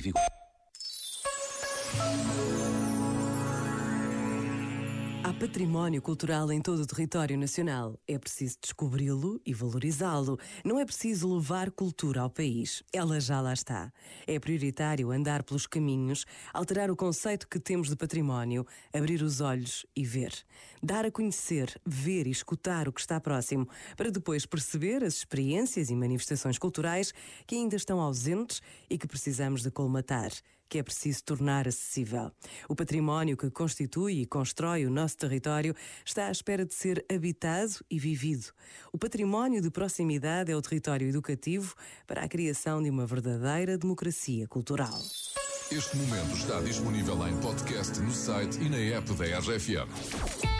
em vigor. Há património cultural em todo o território nacional. É preciso descobri-lo e valorizá-lo. Não é preciso levar cultura ao país. Ela já lá está. É prioritário andar pelos caminhos, alterar o conceito que temos de património, abrir os olhos e ver. Dar a conhecer, ver e escutar o que está próximo, para depois perceber as experiências e manifestações culturais que ainda estão ausentes e que precisamos de colmatar que é preciso tornar acessível. O património que constitui e constrói o nosso território está à espera de ser habitado e vivido. O património de proximidade é o território educativo para a criação de uma verdadeira democracia cultural. Este momento está disponível em podcast no site e na app da RFM.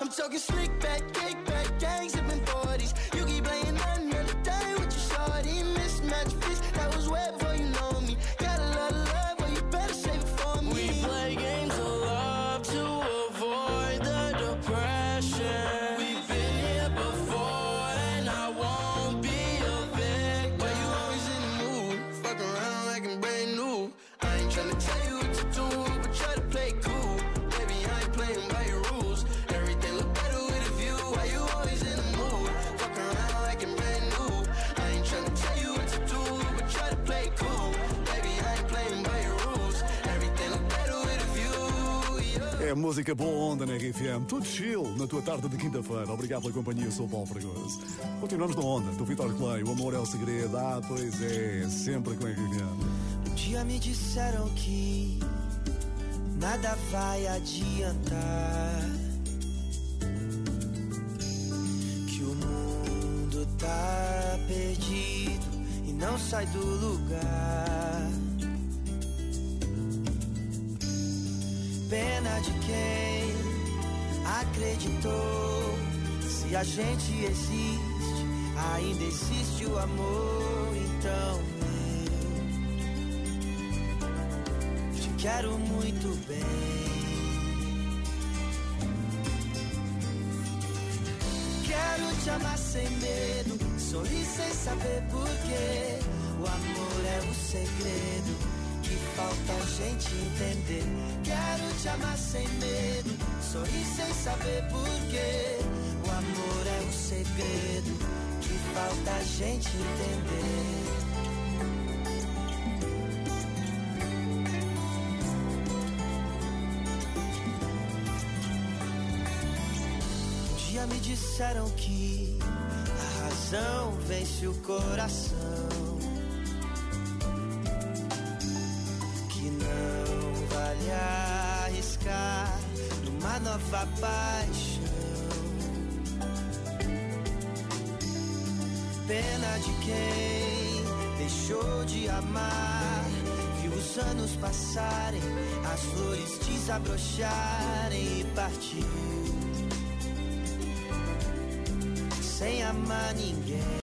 I'm talking slick back, kick back, gang É música boa onda na RFM, tudo chill na tua tarde de quinta-feira. Obrigado pela companhia, sou o Paulo Fragoso. Continuamos na onda, do Vitor Clay, o amor é o segredo. Ah, pois é, sempre com a RFM. Um dia me disseram que nada vai adiantar. Que o mundo tá perdido e não sai do lugar. Pena de quem acreditou. Se a gente existe, ainda existe o amor. Então eu te quero muito bem. Quero te amar sem medo, sorrir sem saber porquê. O amor é o segredo falta a gente entender. Quero te amar sem medo, sorrir sem saber porquê. O amor é o segredo que falta a gente entender. Um dia me disseram que a razão vence o coração. Nova paixão. Pena de quem deixou de amar. Viu os anos passarem, as flores desabrocharem e partiu sem amar ninguém.